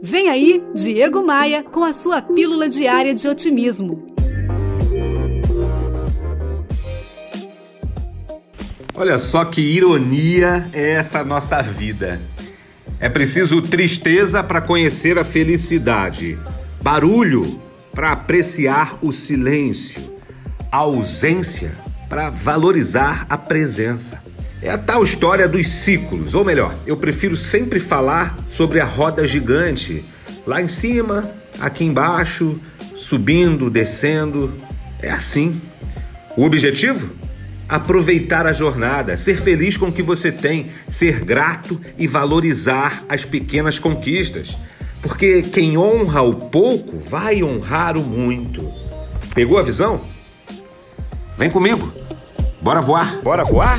Vem aí, Diego Maia, com a sua pílula diária de otimismo. Olha só que ironia é essa nossa vida. É preciso tristeza para conhecer a felicidade, barulho para apreciar o silêncio, ausência para valorizar a presença. É a tal história dos ciclos, ou melhor, eu prefiro sempre falar sobre a roda gigante, lá em cima, aqui embaixo, subindo, descendo. É assim. O objetivo? Aproveitar a jornada, ser feliz com o que você tem, ser grato e valorizar as pequenas conquistas. Porque quem honra o pouco vai honrar o muito. Pegou a visão? Vem comigo. Bora voar? Bora voar?